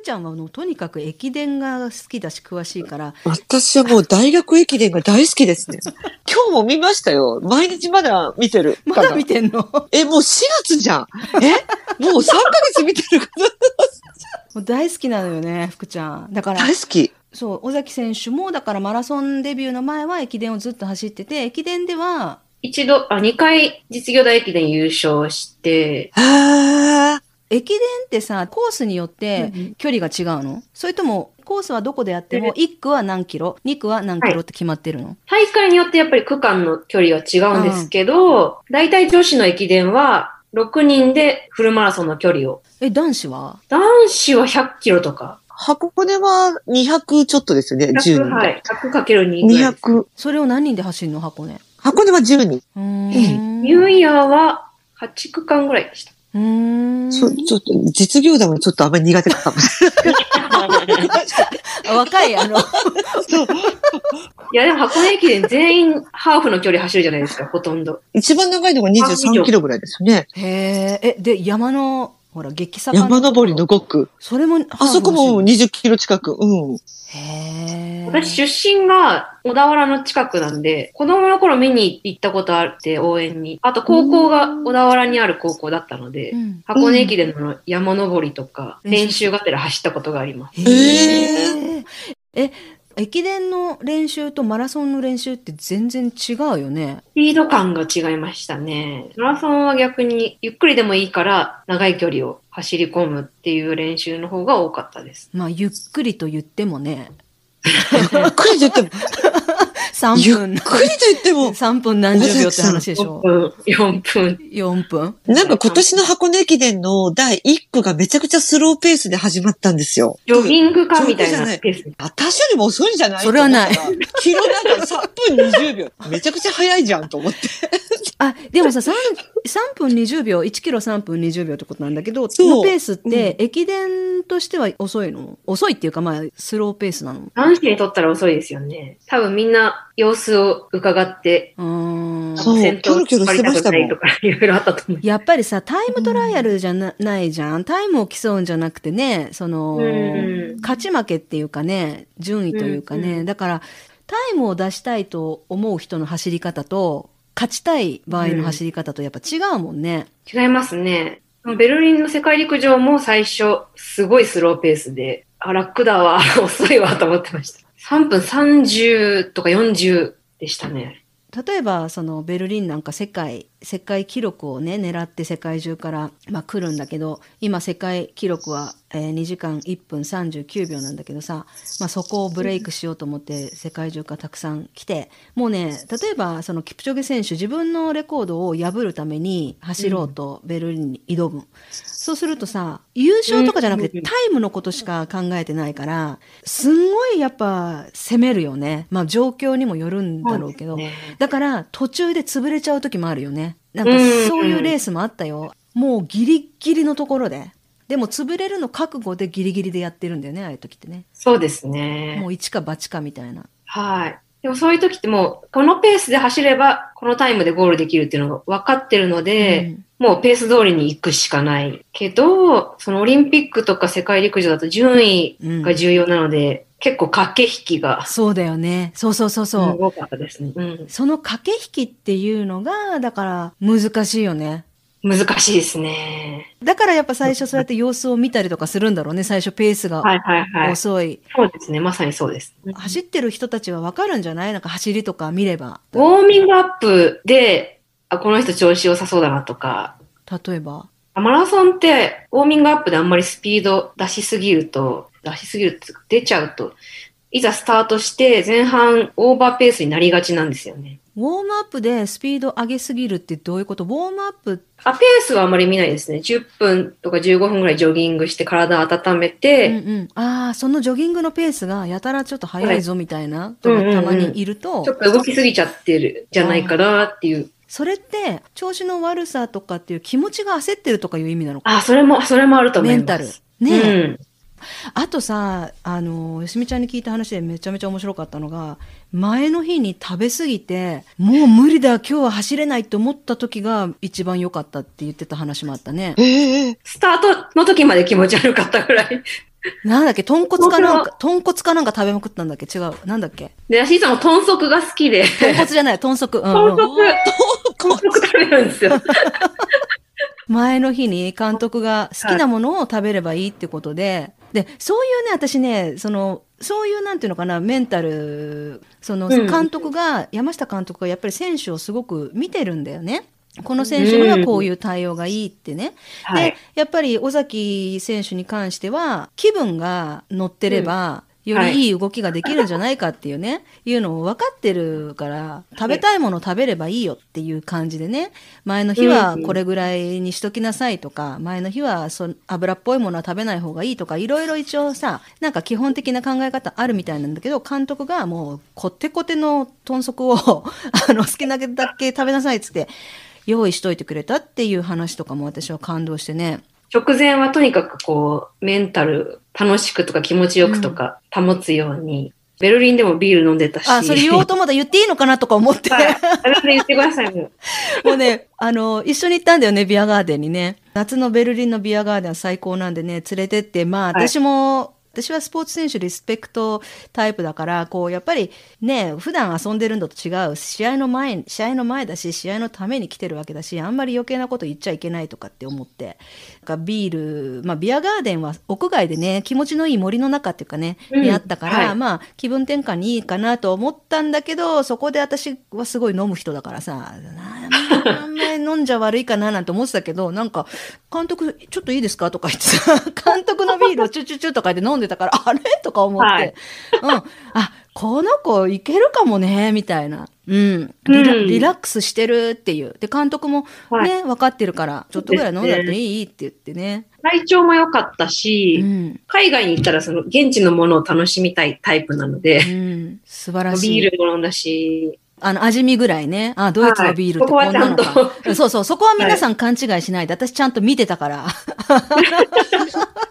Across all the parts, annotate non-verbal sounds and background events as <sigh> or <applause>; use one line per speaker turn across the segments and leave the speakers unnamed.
福ちゃんはもうとにかく駅伝が好きだし詳しいから、
私はもう大学駅伝が大好きですね。<laughs> 今日も見ましたよ。毎日まだ見てる。
まだ見てんの？
え、もう4月じゃん。え？もう3ヶ月見てるか
もう大好きなのよね、福ちゃん。だから
ら。大、好き。
そう、尾崎選手も、だからマラソンデビューの前は駅伝をずっと走ってて、駅伝では、
一度、あ、二回実業団駅伝優勝して、
あ
駅伝ってさ、コースによって
うんうん
距離が違うの、それとも、コースはどこでやっても、1区は何キロ、2区は何キロって決まってるの、
大会によってやっぱり区間の距離は違うんですけど、大体女子の駅伝は6人でフルマラソンの距離を。
え、男子は？
男子は100キロとか。
箱根は200ちょっとですよね、10
100、
人。
はい。100かける2ぐらいです。
200。
それを何人で走るの？箱根。
箱根は10人。
うーん。
ニューイヤーは8区間ぐらいでした。
うーん。
ちょ、ちょっと、実業団はちょっとあんまり苦手かもしれない。
あ <laughs> 若い、あの、
いや、でも箱根駅伝全員ハーフの距離走るじゃないですか、ほとんど。
一番長いのが23キロぐらいですよね。
へえ、え、で、山の、ほら、激坂
山登りの5区。
それも、
あそこも20キロ近く。うん。
へえ。
私出身が小田原の近くなんで、子供の頃見に行ったことあって、応援に。あと高校が小田原にある高校だったので
う、ん
箱根駅伝の山登りとか、
練習
練習がてら走ったことがあります。
へえ。え、駅伝の練習とマラソンの練習って全然違うよね。
スピード感が違いましたね。マラソンは逆にゆっくりでもいいから長い距離を走り込むっていう練習の方が多かったです。
まあ、ゆっくりと言ってもね、<laughs>
ゆっくりと言っても、
3
ゆっ
分、
くりと言っても、<laughs>
3分何十秒って話でし
4
ょ。
分、4分。
4分
なんか今年の箱根駅伝の第1区がめちゃくちゃスローペースで始まったんですよ。
ジョギングかみたいなペース。
私よりも遅いんじゃない
それはない
キロなんか3分20秒。めちゃくちゃ早いじゃんと思って。
あ、でもさ、3, 3分20秒、1キロ3分20秒ってことなんだけど、
そ
のペースって、駅伝としては遅いの？遅いっていうか、まあ、スローペースなの？
男子にとったら遅いですよね。多分みんな様子を伺って、
うー。ん。
そう
先頭
キョロキョロしてましたもん。
引っ張りたくないとかいろいろあったと思う。
やっぱりさ、タイムトライアルじゃな,、ないじゃん。タイムを競うんじゃなくてね、その、
うん。
勝ち負けっていうかね、順位というかね、
うん。
だから、タイムを出したいと思う人の走り方と、勝ちたい場合の走り方とやっぱ違うもんね。
違いますね。ベルリンの世界陸上も最初、すごいスローペースで、あ、楽だわ、<laughs> 遅いわと思ってました。3分30とか40でしたね。
例えばそのベルリンなんか世界世界記録をね狙って世界中から、まあ、来るんだけど今世界記録は、えー2時間1分39秒なんだけどさ、まあ、そこをブレイクしようと思って世界中からたくさん来てもうね例えばそのキプチョゲ選手自分のレコードを破るために走ろうとベルリンに挑む、そうするとさ優勝とかじゃなくて
うん。
タイムのことしか考えてないからすんごいやっぱ攻めるよね。まあ状況にもよるんだろうけど。
ね。
だから途中で潰れちゃう時もあるよね。なんか
うん
そういうレースもあったよ。もうギリギリのところで。でも潰れるの覚悟でギリギリでやってるんだよね、ああいう時ってね。
そうですね。
もう一か八かみたいな。
はい。でもそういう時ってもう、このペースで走れば、このタイムでゴールできるっていうのが分かってるので、もうペース通りに行くしかない。けど、そのオリンピックとか世界陸上だと順位
うん
が重要なので、結構駆け引きが
そうだよね。そうそうそうそう。
多かったですね。うん。
その駆け引きっていうのが、だから難しいよね。
難しいですね。
だからやっぱ最初そうやって様子を見たりとかするんだろうね。最初ペースが
はいはいはい。
遅い。
そうですね。まさにそうです。
走ってる人たちはわかるんじゃない？なんか走りとか見れば。
ウォーミングアップで、あ、この人調子良さそうだなとか、
例えば？
マラソンって、ウォーミングアップであんまりスピード出しすぎると、出しすぎるって出ちゃうと、いざスタートして前半オーバーペースになりがちなんですよね。
ウォームアップでスピード上げすぎるってどういうこと？ウォームアップ
あ、ペースはあまり見ないですね。10分とか15分ぐらいジョギングして体温めて、
うんうん、ああ、そのジョギングのペースがやたらちょっと速いぞみたいな、
うんうんうん
たまにいると、
ちょっと動きすぎちゃってるじゃないかなっていう。
それって調子の悪さとかっていう気持ちが焦ってるとかいう意味なのか
あ、それも、それもあると思います。
メンタル。ねえ、
うん。
あとさ、あの、よしみちゃんに聞いた話でめちゃめちゃ面白かったのが、前の日に食べ過ぎて、もう無理だ、今日は走れないって思った時が一番良かったって言ってた話もあったね。
ええ
スタートの時まで気持ち悪かったぐらい。
なんだっけ、豚骨かなんか、豚骨かなんか食べまくったんだっけ？違う。なんだっけ？
で、アシーさんも豚足が好きで、
豚骨じゃない、豚足。うん、
豚
うん。
足、豚足食べるんですよ。<laughs>
前の日に監督が好きなものを食べればいいってことで、で、そういうね、私ね、その、そういうなんていうのかな、メンタル、その
うん
監督が、山下監督がやっぱり選手をすごく見てるんだよね。この選手にはこういう対応がいいってね。
はい
で。やっぱり尾崎選手に関しては気分が乗ってれば、よ
はい
りいい動きができるんじゃないかっていうね、いうのを分かってるから、食べたいもの食べればいいよっていう感じでね、前の日はこれぐらいにしときなさいとか、前の日はそ油っぽいものは食べない方がいいとか、いろいろ一応さ、なんか基本的な考え方あるみたいなんだけど、監督がもうこってこての豚足を <laughs> あの好きなだけ食べなさいっつって、用意しといてくれたっていう話とかも私は感動してね。
直前はとにかくこう、メンタル楽しくとか気持ちよくとか保つように、ベルリンでもビール飲んでたし。
あ、それ言おうと思ったら言っていいのかなとか思って。
はい。言ってください、もう。
もうね、あの、一緒に行ったんだよね、ビアガーデンにね。夏のベルリンのビアガーデンは最高なんでね、連れてって、まあ、
はい
私はスポーツ選手リスペクトタイプだから、こう、やっぱりね、普段遊んでるのと違う、試合の前、試合の前だし、試合のために来てるわけだし、あんまり余計なこと言っちゃいけないとかって思って。なんかビール、まあ、ビアガーデンは屋外でね、気持ちのいい森の中っていうかね、
うん。
にあったから、
はい。
まあ、気分転換にいいかなと思ったんだけど、そこで私はすごい飲む人だからさ、なあんまり飲んじゃ悪いかななんて思ってたけど、なんか、監督、ちょっといいですか？とか言ってさ、<laughs> 監督のビールをチュチュチュとか言って飲んでたから、<laughs> あれ？とか思って、
はい
うん。あ、この子いけるかもね、みたいな。うんリラ。
うん
リラックスしてるっていう。で、監督もね、分かってるから、ちょっとぐらい飲んだっていいって言ってね。
体調も良かった
う
し、
ん。
海外に行ったらその現地のものを楽しみたいタイプなので、
うん。素晴らしい。
ビールも飲んだし、
あの、味見ぐらいね。あ、ドイツのビールってこんなのか。
はいそこはちゃん
そうそう、そこは皆さん勘違いしないで、私ちゃんと見てたから。<laughs>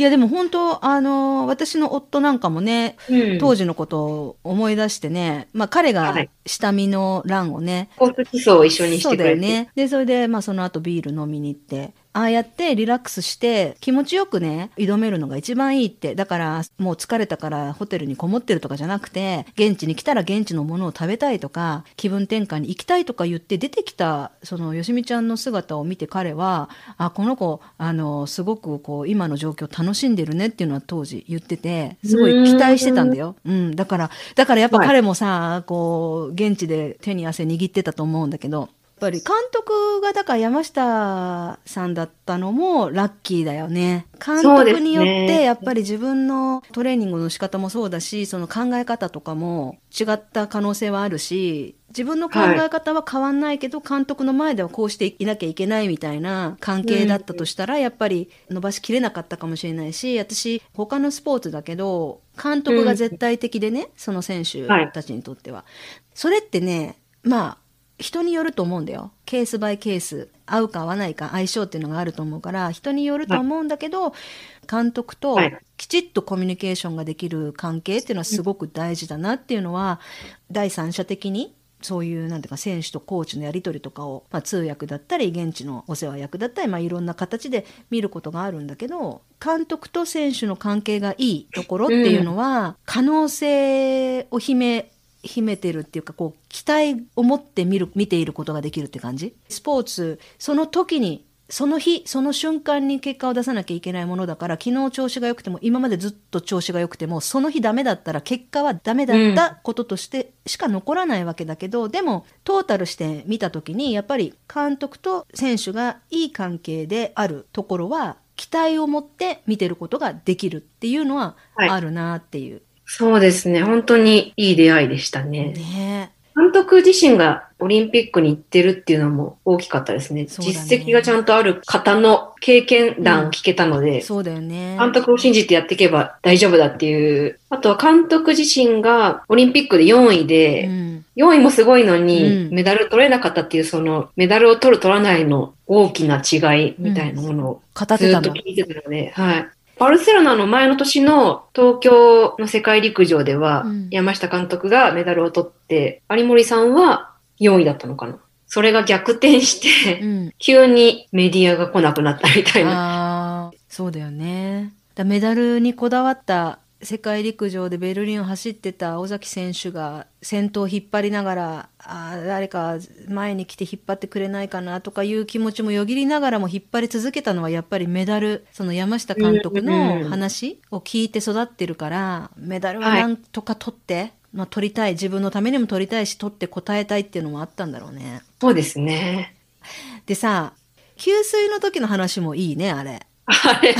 いや、でも本当、あの、私の夫なんかもね、
うん
当時のことを思い出してね、まあ彼が
はい
下見の欄をね、
交通基礎を一緒にし
そう
てくれて。
だよね。で、それで、まあその後ビール飲みに行って、ああやってリラックスして気持ちよくね、挑めるのが一番いいって。だから、もう疲れたからホテルにこもってるとかじゃなくて、現地に来たら現地のものを食べたいとか、気分転換に行きたいとか言って出てきた、そのよしみちゃんの姿を見て彼は、あ、この子、あの、すごくこう、今の状況楽しんでるねっていうのは当時言ってて、すごい期待してたんだよ。うん。だから、だからやっぱ彼もさ、こう、現地で手に汗握ってたと思うんだけど、ぱり監督がだから山下さんだったのもラッキーだよね。監督によってやっぱり自分のトレーニングの仕方もそうだし、その考え方とかも違った可能性はあるし、自分の考え方は変わんないけど、監督の前ではこうしていなきゃいけないみたいな関係だったとしたら、やっぱり伸ばしきれなかったかもしれないし、私、他のスポーツだけど、監督が絶対的でね、その選手たちにとっては。それってね、まあ、人によると思うんだよ。ケースバイケース。合うか合わないか相性っていうのがあると思うから、人によると思うんだけど、監督と
はい
きちっとコミュニケーションができる関係っていうのはすごく大事だなっていうのは、第三者的にそういうなんていうか選手とコーチのやり取りとかを、まあ、通訳だったり現地のお世話役だったり、まあ、いろんな形で見ることがあるんだけど監督と選手の関係がいいところっていうのは、可能性を秘め秘めてるっていうかこう期待を持って見る見ていることができるって感じ？スポーツその時にその日その瞬間に結果を出さなきゃいけないものだから昨日調子が良くても今までずっと調子が良くてもその日ダメだったら結果はダメだったこととしてしか残らないわけだけど、でもトータルして見た時にやっぱり監督と選手がいい関係であるところは期待を持って見てることができるっていうのは
はい。
あるなっていう。
そうですね。本当にいい出会いでしたね。
ね
監督自身がオリンピックに行ってるっていうのも大きかったですね。
ね
実績がちゃんとある方の経験談を聞けたので、
そうだよね。
監督を信じてやっていけば大丈夫だっていう。あとは監督自身がオリンピックで4位で、
うん
4位もすごいのに、
うん
メダル取れなかったっていう、その、メダルを取る取らないの大きな違いみたいなものをずっと聞。いてたので、はい。バルセロナの前の年の東京の世界陸上では、
うん
山下監督がメダルを取って、有森さんは4位だったのかな。それが逆転して、
うん。
急にメディアが来なくなったみたいな。
そうだよね。だメダルにこだわった世界陸上でベルリンを走ってた尾崎選手が先頭を引っ張りながらあー誰か前に来て引っ張ってくれないかなとかいう気持ちもよぎりながらも引っ張り続けたのはやっぱりメダルその山下監督の話を聞いて育ってるからメダルはなんとか取って、まあ、取りたい自分のためにも取りたいし取って答えたいっていうのもあったんだろうね。
そうですね。
でさ給水の時の話もいいねあれ。
あ <laughs> れ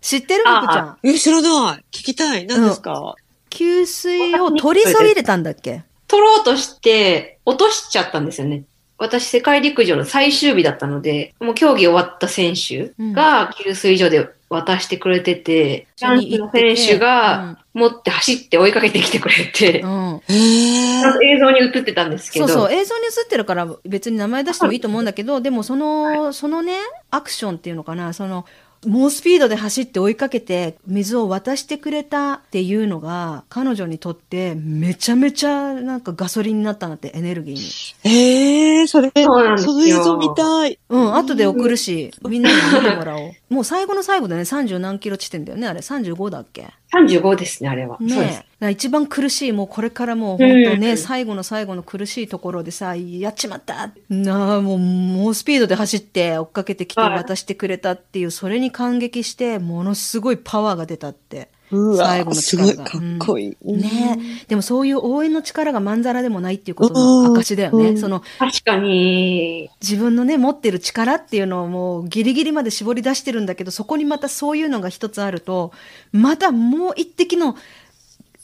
知ってる福ちゃん？
え、知らない。聞きたい。何ですか、
給水を取りそびれたんだっけ？
取ろうとして落としちゃったんですよね。私、世界陸上の最終日だったので、もう競技終わった選手が給水所で渡してくれてて、
一緒に
男子の選手が持って走って追いかけてきてくれて、
うん、
へえ
ちゃんと映像に映ってたんですけど、
そうそう映像に映ってるから別に名前出してもいいと思うんだけどでもその、そのねアクションっていうのかなその猛スピードで走って追いかけて水を渡してくれたっていうのが彼女にとってめちゃめちゃなんかガソリンになったんだってエネルギーに。
へえそれ、
そうなんですよ
その映像見たい。
うん、後で送るし、みんなに見てもらおう。もう最後の最後でね、30何キロ地点だよね、あれ。35だっけ？
35ですね、あれは。
ね
そうです。
一番苦しい、もうこれからもう本当ね、
うん
最後の最後の苦しいところでさ、やっちまったなあ、もう猛スピードで走って追っかけてきて
はい
渡してくれたっていう、それに感激して、ものすごいパワーが出たって。
うわ
最後の
すごい
力が
かっこいい。
ね。でもそういう応援の力がまんざらでもないっていうことの証だよね。
うん。
その
確かに、
自分のね持ってる力っていうのをもうギリギリまで絞り出してるんだけどそこにまたそういうのが一つあるとまたもう一滴の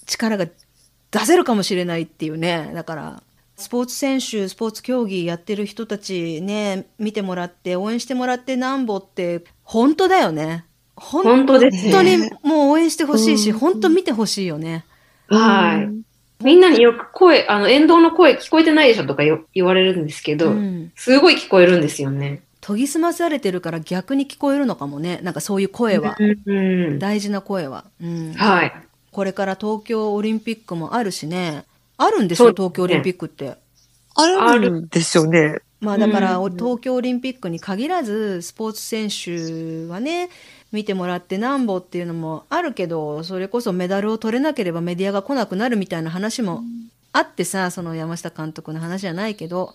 力が出せるかもしれないっていうね。だからスポーツ選手スポーツ競技やってる人たちね見てもらって応援してもらってなんぼって本当だよね本
本当ですね。
当にもう応援してほしいし
うん
本当見てほしいよね。
はい。みんなによく声、あの、沿道の声聞こえてないでしょとかよ言われるんですけど、
うん
すごい聞こえるんですよね。
研ぎ澄まされてるから逆に聞こえるのかもねなんかそういう声は、
うんうん
大事な声は。うん
はい。
これから東京オリンピックもあるしね。あるんですよ、
ね
東京オリンピックって。
あるんでしょうね。
まあだから、
うん
東京オリンピックに限らず、スポーツ選手はね、見てもらってなんぼっていうのもあるけど、それこそメダルを取れなければメディアが来なくなるみたいな話もあってさ、その山下監督の話じゃないけど、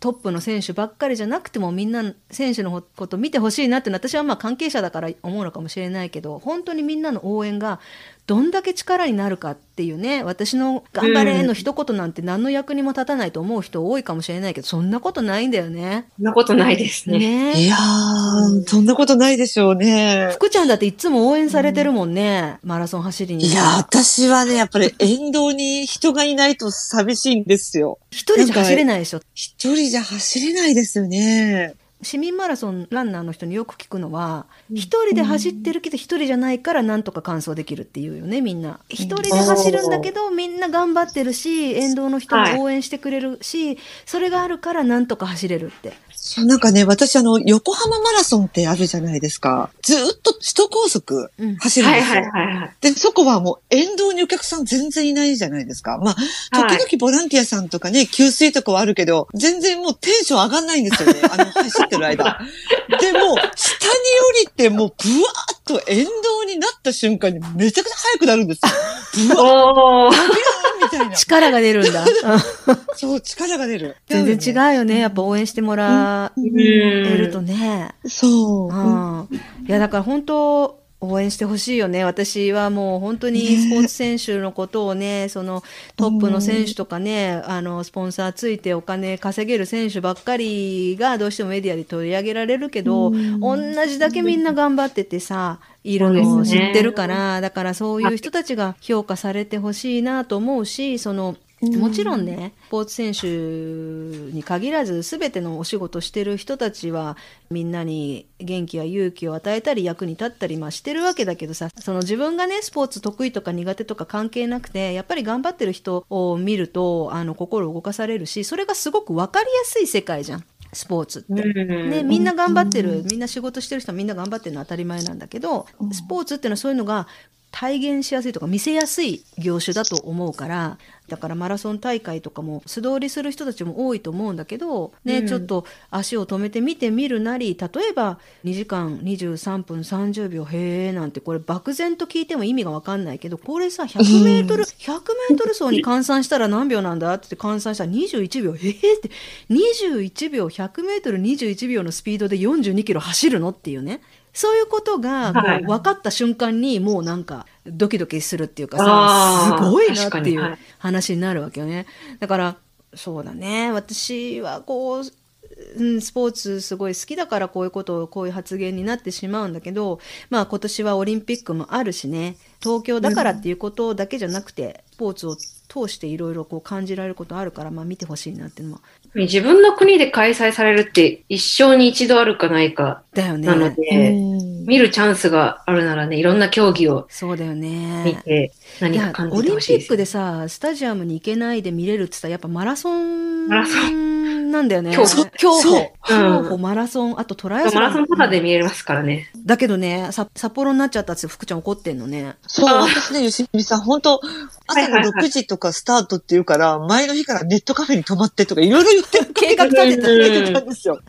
トップの選手ばっかりじゃなくてもみんな選手のこと見てほしいなって私はまあ関係者だから思うのかもしれないけど本当にみんなの応援がどんだけ力になるかっていうね私の「頑張れ!」の一言なんて何の役にも立たないと思う人多いかもしれないけどそんなことないんだよね。
そんなことないですね。
ね
いやー、そんなことないでしょうね。
福ちゃんだっていつも応援されてるもんね、マラソン走りに。
いやー、私はね、やっぱり沿道に人がいないと寂しいんですよ。
一人じゃ走れないでしょ。
一人じゃ走れないですよね。
市民マラソンランナーの人によく聞くのは一人で走ってるけど一人じゃないからなんとか完走できるっていうよねみんな一人で走るんだけどみんな頑張ってるし沿道の人も応援してくれるし、それがあるからなんとか走れるって
そう、なんかね、私あの、横浜マラソンってあるじゃないですか。ずーっと首都高速
うん
走るんですよ。
はいはいはいはい。
で、そこはもう沿道にお客さん全然いないじゃないですか。まあ、
はい
時々ボランティアさんとかね、給水とかはあるけど、全然もうテンション上がんないんですよね。あの、走ってる間。で、もう、下に降りて、もう、ブワーッと沿道になった瞬間にめちゃくちゃ速くなるんですよ。<laughs> ブワ
ー。
みたいな。
力が出るんだうん
そう、力が出る。
全然違うよねやっぱ応援してもら
う
え
うん
るとね、
そう。
うん、いやだから本当応援してほしいよね。私はもう本当にスポーツ選手のことをねそのトップの選手とかねあのスポンサーついてお金稼げる選手ばっかりがどうしてもメディアで取り上げられるけど同じだけみんな頑張っててさいるのを知ってるから、だからそういう人たちが評価されてほしいなと思うしそのもちろんねスポーツ選手に限らず全てのお仕事してる人たちはみんなに元気や勇気を与えたり役に立ったりまあしてるわけだけどさその自分がねスポーツ得意とか苦手とか関係なくてやっぱり頑張ってる人を見るとあの心動かされるしそれがすごく分かりやすい世界じゃんスポーツって。ね、みんな頑張ってる。みんな仕事してる人はみんな頑張ってるのは当たり前なんだけどスポーツっていうのはそういうのが体現しやすいとか見せやすい業種だと思うからだからマラソン大会とかも素通りする人たちも多いと思うんだけど、ね
うん。
ちょっと足を止めて見てみるなり例えば2時間23分30秒へえなんてこれ漠然と聞いても意味が分かんないけどこれさ 100m100 100m 走に換算したら何秒なんだって言って換算したら21秒へえって。21秒 100m21 秒のスピードで42キロ走るのっていうねそういうことがこう
はい
分かった瞬間にもうなんかドキドキするっていうかさすごいなっていう
い。
話になるわけよね。だからそうだね。私はこう、うん、スポーツすごい好きだからこういうことをこういう発言になってしまうんだけどまあ今年はオリンピックもあるしね東京だからっていうことだけじゃなくて、スポーツを通していろいろこう感じられることあるから、まあ、見てほしいなっていうのは
自分の国で開催されるって一生に一度あるかないか
だよね。
なので、見るチャンスがあるならね、いろんな競技を
そうだよ
見
ね。
て何か感
オリン
じてほしいです。
ピックでさスタジアムに行けないで見れるって言ったらやっぱマラソン
マラソ
なんだよね。
競歩。
競歩。
そう。
競歩。
うん。
マラソンあとトライアスロン。
マラソンとかで見れますからね。
だけどねさ札幌になっちゃったって福ちゃん怒ってんのね。
そう、
あ
私ね、吉見さん、本当朝の
はいはいはい。
6時とかスタートっていうから、前の日からネットカフェに泊まってとかいろいろ言って <laughs>
計画立てた。
うん
言ってたんですよ。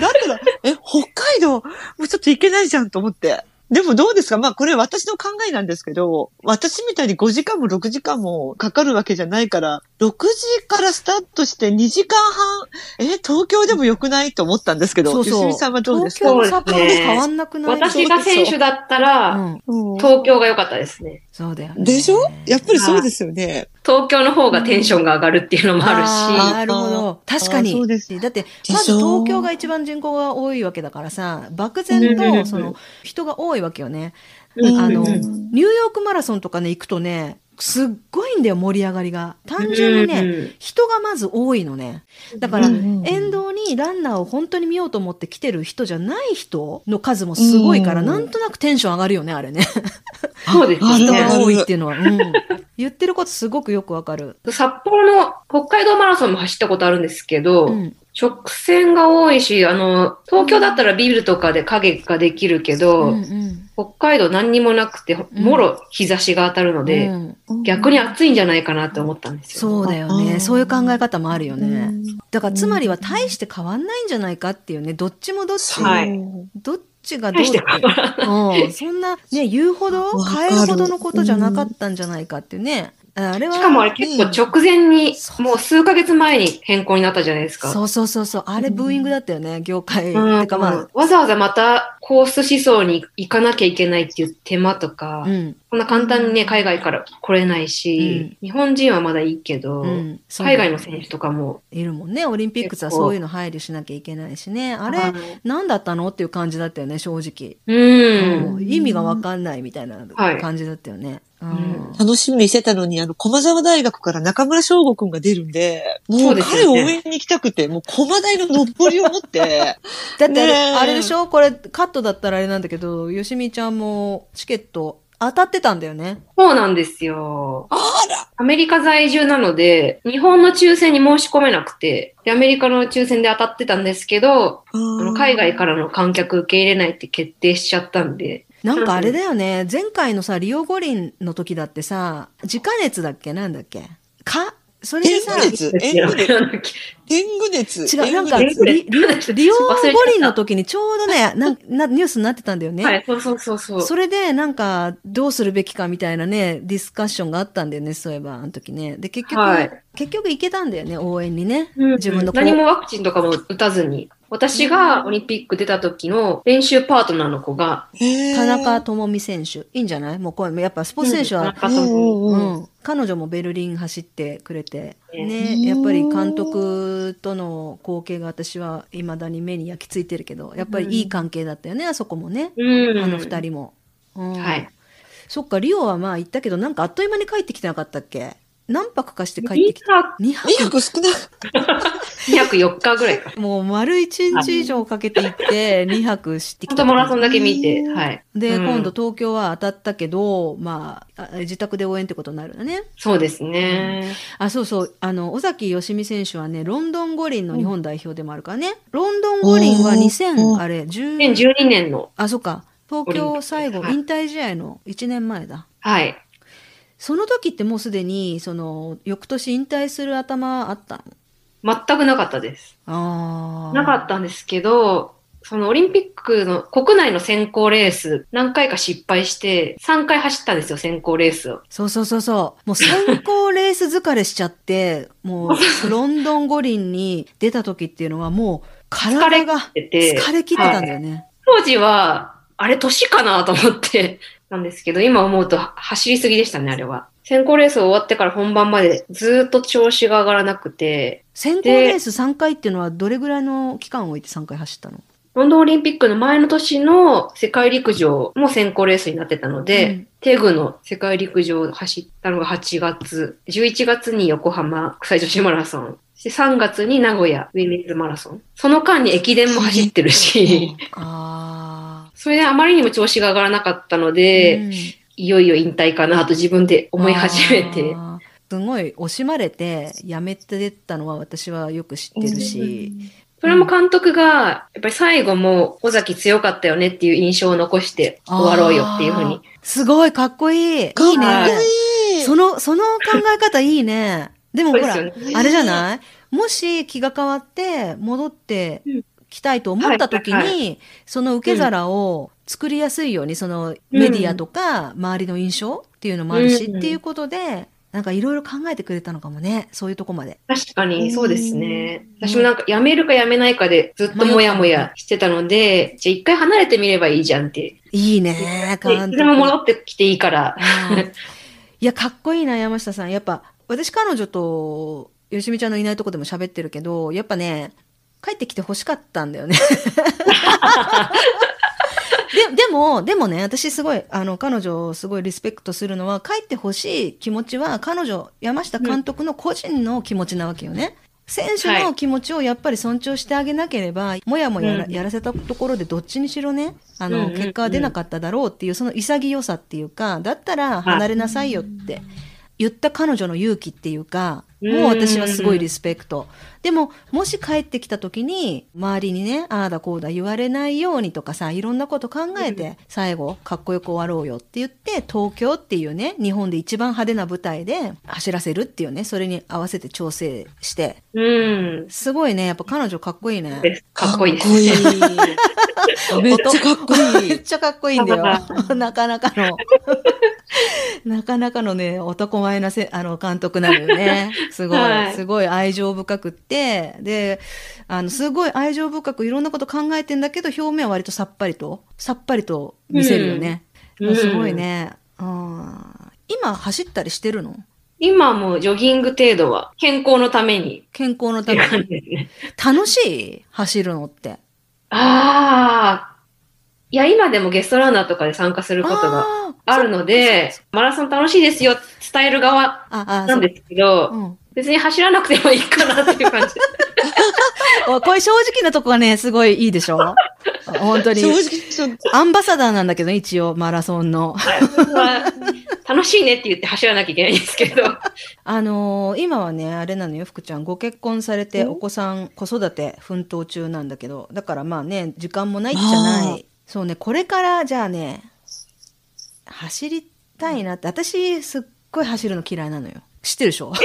だったら、え、北海道、もうちょっと行けないじゃんと思って。でもどうですか？まあこれ私の考えなんですけど、私みたいに5時間も6時間もかかるわけじゃないから、6時からスタートして2時間半、え、東京でも良くないと思ったんですけど、
そうそう。
吉見さんはどうです
東
か
京も札幌も変わんなくない
私が選手だった
う
ら、
ん、
うん。
東京が良かったですね。
そうだよね。
でしょ？やっぱりそうですよね。
東京の方がテンションが上がるっていうのもあるし、
なるほど。確かに。
そうです
だってまず東京が一番人口が多いわけだからさ漠然とその人が多いわけよね。
うん
あの
うん。
ニューヨークマラソンとかね行くとねすっごいんだよ盛り上がりが。単純にね、
うん
人がまず多いのね。だから、
うん
沿道にランナーを本当に見ようと思って来てる人じゃない人の数もすごいから、
うん
なんとなくテンション上がるよねあれね。
そうです
ある
人
ね。
が多いっていうのは、うん、言ってることすごくよくわかる、
札幌の北海道マラソンも走ったことあるんですけど、
うん、
直線が多いし、あの、東京だったらビルとかで影ができるけど、
うんうん。
北海道何にもなくて、もろ日差しが当たるので、
うん。
逆に暑いんじゃないかなって思ったんですよ。
そうだよね。そういう考え方もあるよね。
うん。
だからつまりは大して変わんないんじゃないかっていうねどっちもどっち、
はい。
どっちがどう
大して変わらない。
うん、そんなね言うほど変えるほどのことじゃなかったんじゃないかっていうねあれは
しかもあれ結構直前にもう数ヶ月前に変更になったじゃないですか。
そうそうそうそう。あれブーイングだったよね業界、
うん。
てかまあ
わざわざまたコース思想に行かなきゃいけないっていう手間とか、
うん。
こんな簡単にね、海外から来れないし、日本人はまだいいけど、海外の選手とかも、
いるもんねオリンピックはそういうの配慮しなきゃいけないしね。あれ
はい。
何だったの？っていう感じだったよね正直、
うん。
うん意味がわかんないみたいな
はい。
感じだったよね、うん
うん
楽しみにしてたのに、あの、駒沢大学から中村翔吾くんが出るんで、も
そう
彼を応援に行きたくて、もう駒大の登りを持って、<laughs>
だってあれでしょ？これカットだったらあれなんだけどよしみちゃんもチケット当たってたんだよね。
そうなんですよ。
あら。
アメリカ在住なので、日本の抽選に申し込めなくて、でアメリカの抽選で当たってたんですけど、あの海外からの観客受け入れないって決定しちゃったんで、
なんかあれだよね。前回のさリオ五輪の時だってさ自家熱だっけ？なんだっけ？か？それでさ
天狗熱。天狗熱。
違うなんかリリオリオ五輪の時にちょうどねなんなニュースになってたんだよね、
はい、そうそうそうそう。
それでなんかどうするべきかみたいなねディスカッションがあったんだよねそういえばあの時ね。で結局、
はい。
結局行けたんだよね応援にね、
うん
自分の子
何もワクチンとかも打たずに。私がオリンピック出た時の練習パートナーの子が、
田中智美選手。いいんじゃない？もうこれやっぱスポーツ選手は、
田中智美。
う
うん
ん、彼女もベルリン走ってくれて、
ね。
ね、やっぱり監督との光景が私はいまだに目に焼き付いてるけどやっぱりいい関係だったよねあそこもね、
うん。
あの二人も、うん。
はい。
そっかリオはまあ行ったけどなんかあっという間に帰ってきてなかったっけ？何泊かして帰ってきた2泊。
2泊少な
204日ぐらいか。
もう丸1日以上かけて行って2泊してきた。
ちょっとマラソンだけ見て、はい。
で、
うん。
今度東京は当たったけどまああ自宅で応援ってことになるんだね。
そうですね。
あそうそう。あの尾崎義美選手はねロンドン五輪の日本代表でもあるからね、ロンドン五輪は
お
2000
ー。
あれ10
2012年の、
あそっか。東京最後引退試合の1年前だ。
はい。
その時ってもうすでにその翌年引退する頭あったの？
全くなかったです。なかったんですけど、そのオリンピックの国内の選考レース何回か失敗して、3回走ったんですよ、選考レースを。
そうそうそうそう。もう先行レース疲れしちゃって、<laughs> もうロンドン五輪に出た時っていうのはもう体が
疲れ
切ってたんだよね。
当時は、あれ年かなと思ってたんですけど、今思うと走りすぎでしたね、あれは。選考レース終わってから本番までずっと調子が上がらなくて、
先行レース3回っていうのはどれぐらいの期間を置いて3回走ったの？
ロンドンオリンピックの前の年の世界陸上も選考レースになってたので、
うん。
テグの世界陸上を走ったのが8月、11月に横浜国際女子マラソン、そして3月に名古屋ウィメンズマラソン。その間に駅伝も走ってるし、
あ
それであまりにも調子が上がらなかったの
あ。
で、
うん
いよいよ引退かなと自分で思い始めて。
すごい惜しまれてやめてったのは私はよく知ってるし、
それも監督が、やっぱり最後も尾崎強かったよねっていう印象を残して終わろうよっていうふうに。
すごいかっこいい。いいね。
いい。
その、その考え方いいね。でもほら、
ね
あれじゃない？もし気が変わって戻ってきたいと思った時に、
はいは
その受け皿を作りやすいように、そのメディアとか周りの印象っていうのもあるし、
うん
っていうことで、なんかいろいろ考えてくれたのかもね。そういうとこまで。
確かに、そうですね。
うん
私もなんか辞めるか辞めないかでずっともやもやしてたので、じゃあ一回離れてみればいいじゃんって。
いいね、
でいつでも戻ってきていいから。
うんいや、かっこいいな、山下さん。やっぱ、私彼女と、よしみちゃんのいないとこでも喋ってるけど、やっぱね、帰ってきて欲しかったんだよね。ででも、でもね、私すごい、あの、彼女をすごいリスペクトするのは、帰ってほしい気持ちは、彼女、山下監督の個人の気持ちなわけよね。選手の気持ちをやっぱり尊重してあげなければ、もやもやら
うん。
やらせたところでどっちにしろね、あの、
うんうんうん。
結果は出なかっただろうっていう、その潔さっていうか、だったら離れなさいよって言った彼女の勇気っていうか、もう私はすごいリスペクト。でも、もし帰ってきた時に、周りにね、ああだこうだ言われないようにとかさ、いろんなこと考えて、最後、かっこよく終わろうよって言って、東京っていうね、日本で一番派手な舞台で走らせるっていうね、それに合わせて調整して、
うん。
すごいね、やっぱ彼女かっこいいね。
かっこいいです。
かっこいい <laughs> めっちゃかっこいい。<laughs>
めっちゃかっこいいんだよ。<laughs> なかなかの。<laughs> なかなかのね、男前なせあの監督なのよね。<laughs> すごい、
はい
すごい愛情深くって、で、あの、すごい愛情深くいろんなこと考えてんだけど、表面は割とさっぱりと、さっぱりと見せるよね。
うん
すごいね。うん今走ったりしてるの？
今もジョギング程度は健康のために
健康の
ったて
めに。楽しい？走るのって。
ああ。いや、今でもゲストランナーとかで参加することが
あ
るので、マラソン楽しいですよ、伝える側なんですけど、
うん。
別に走らなくてもいいかなっていう感じ。<laughs>
おこういう正直なとこがね、すごいいいでしょ？本当に
正。直、
アンバサダーなんだけど、一応、マラソンの。
楽しいねって言って走らなきゃいけないんですけど、<laughs>
あのー今はね、あれなのよ、福ちゃん。ご結婚されて、
うん
お子さん、子育て、奮闘中なんだけど、だからまあね、時間もないじゃな
あ
い。そうね、これから、じゃあね、走りたいなって、私、すっごい走るの嫌いなのよ。知ってるでしょ？<laughs>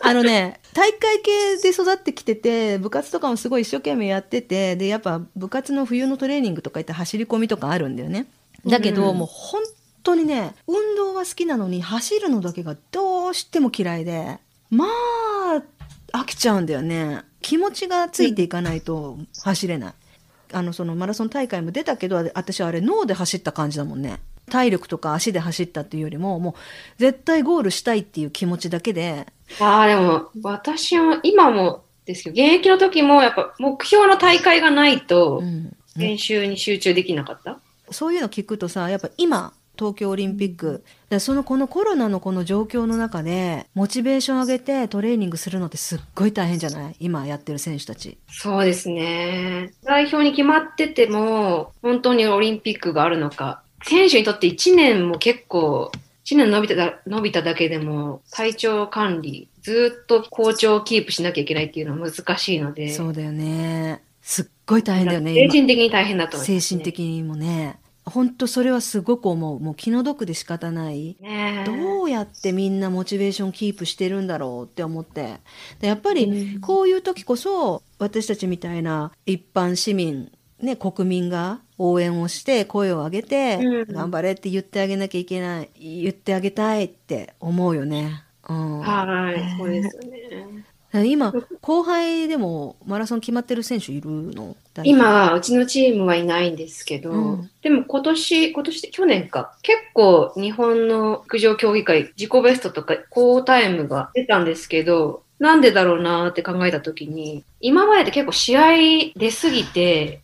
あのね、大会系で育ってきてて、部活とかもすごい一生懸命やってて、で、やっぱ部活の冬のトレーニングとか行って走り込みとかあるんだよね。だけど、
うん
もう本当にね、運動は好きなのに走るのだけがどうしても嫌いで、まあ、飽きちゃうんだよね。気持ちがついていかないと走れない。あの、そのマラソン大会も出たけど、私あれ脳で走った感じだもんね。体力とか足で走ったっていうよりも、もう絶対ゴールしたいっていう気持ちだけで、
ああ、でも私は今もですけど、現役の時もやっぱ目標の大会がないと
うん
練習に集中できなかった？
そういうの聞くとさやっぱ今東京オリンピックでそのこのコロナのこの状況の中でモチベーション上げてトレーニングするのってすっごい大変じゃない？今やってる選手たち。
そうですね。代表に決まってても、本当にオリンピックがあるのか。選手にとって1年も結構、1年伸びただ伸びただけでも、体調管理、ずっと好調をキープしなきゃいけないっていうのは難しいので、
そうだよね。すっごい大変だよね
精
今
神的に大変だと思います、
精神的にもね。本当それはすごく思う。もう気の毒で仕方ない。どうやってみんなモチベーションキープしてるんだろうって思って。でやっぱり
うん
こういう時こそ私たちみたいな一般市民、ね、国民が応援をして声を上げて、
うん
頑張れって言ってあげなきゃいけない言ってあげたいって思うよね。うん、
はい、そうですよね。
今後輩でもマラソン決まってる選手いるの？
今はうちのチームはいないんですけど、
うん
でも今年、今年って去年か、結構日本の陸上競技会自己ベストとか高タイムが出たんですけど、なんでだろうなーって考えたときに、今までって結構試合出すぎて、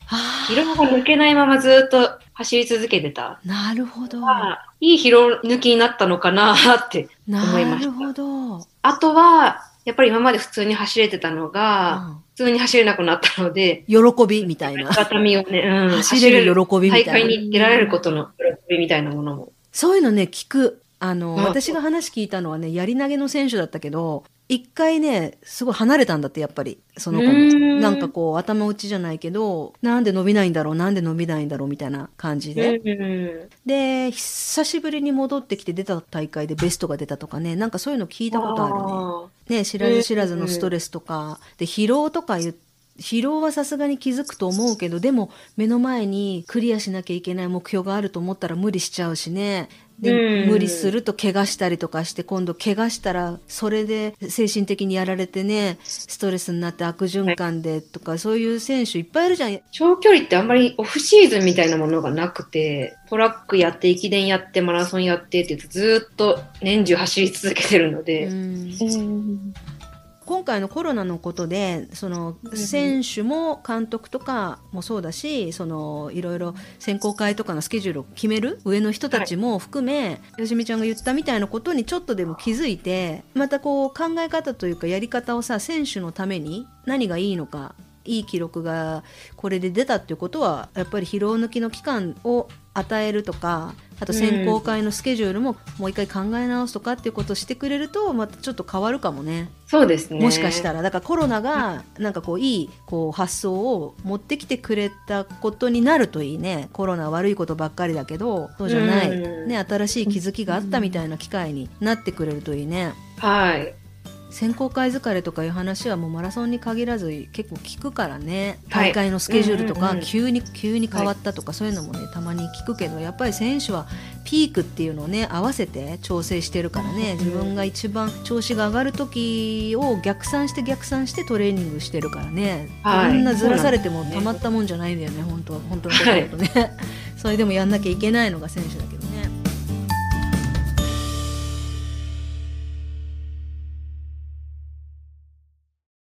疲労が抜けないままずっと走り続けてた。
なるほど。
まあいい疲労抜きになったのかなーって。思いました
なるほど。
あとは、やっぱり今まで普通に走れてたのが、普通に走れなくなったので、
うん喜びみたいな。
肩身をね、うん、
走れる喜びみ
大
たいな。
会に出られることの喜びみたいなものも。
そういうのね、聞く。あの、
うん
私が話聞いたのはね、やり投げの選手だったけど、一回ね、すごい離れたんだって、やっぱり。その子も。なんかこう、頭打ちじゃないけど、なんで伸びないんだろう、なんで伸びないんだろう、みたいな感じで。
うん
で、久しぶりに戻ってきて出た大会でベストが出たとかね、なんかそういうの聞いたことあるね。
あ
ね、知らず知らずのストレスとか、で疲労とか言っ疲労はさすがに気づくと思うけどでも目の前にクリアしなきゃいけない目標があると思ったら無理しちゃうしねで、
うん。
無理すると怪我したりとかして今度怪我したらそれで精神的にやられてねストレスになって悪循環でとか、そういう選手いっぱいいるじゃん。
長距離ってあんまりオフシーズンみたいなものがなくて、トラックやって、駅伝やって、マラソンやってって言うとずーっと年中走り続けてるので、
今回のコロナのことでその
うん。
選手も監督とかもそうだしそのいろいろ選考会とかのスケジュールを決める上の人たちも含め、よしみちゃんが言ったみたいなことにちょっとでも気づいてまたこう考え方というかやり方をさ選手のために何がいいのかいい記録がこれで出たっていうことはやっぱり疲労抜きの期間を与えるとかあと選考会のスケジュールももう一回考え直すとかっていうことをしてくれるとまたちょっと変わるかもね。
そうですね。
もしかしたらだからコロナがなんかこういいこう発想を持ってきてくれたことになるといいねコロナは悪いことばっかりだけどそうじゃない、
うん
ね、新しい気づきがあったみたいな機会になってくれるといいね。
はい。
選考会疲れとかいう話はもうマラソンに限らず結構聞くからね。
はい。
大会のスケジュールとか急に急に変わったとかそういうのもねたまに聞くけどやっぱり選手はピークっていうのをね合わせて調整してるからね。
うん。
自分が一番調子が上がる時を逆算して逆算してトレーニングしてるからね。
はい。
こんなずらされてもたまったもんじゃないんだよね本当は。本当のこと言うとねそれでもやんなきゃいけないのが選手だけど